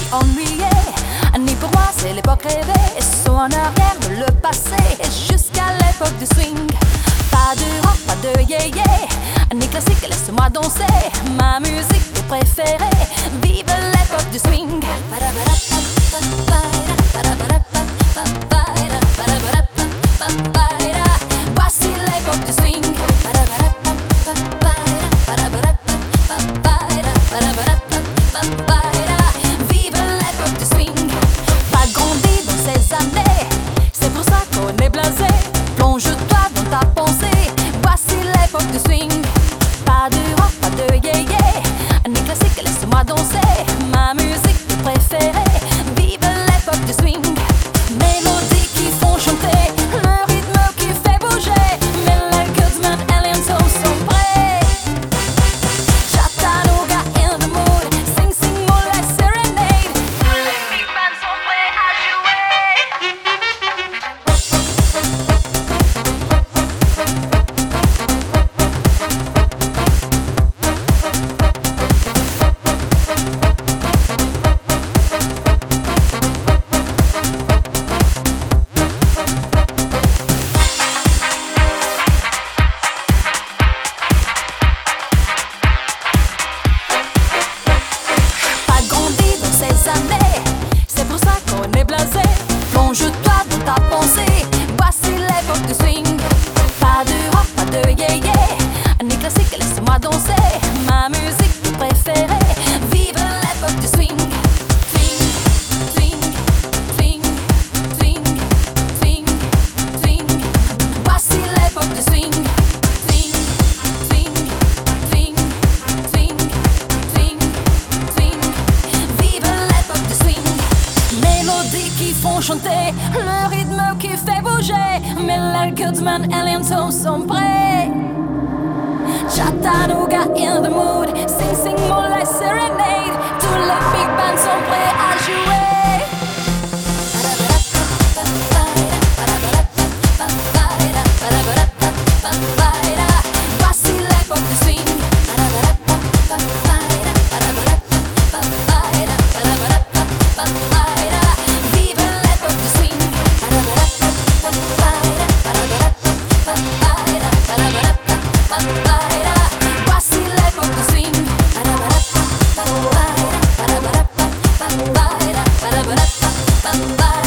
suis ennuyée. Ni pour moi, c'est l'époque rêvée. Sont en arrière de le passé, jusqu'à l'époque du swing. Pas de rock, pas de yé yeah, Ni classique, laisse-moi danser. Ma musique préférée. Vive l'époque du swing. Voici l'époque du swing. Plonge-toi dans ta pensée, voici l'époque du swing. Pas de rock, pas de yeah yeah, ni classique, laisse-moi danser ma. font chanter, le rythme qui fait bouger. Miller Goodman et Linton sont prêts. Chattanooga in the mood, Sing Sing Moonlight Serenade. Tous les big bands sont prêts. ba ba ba ba.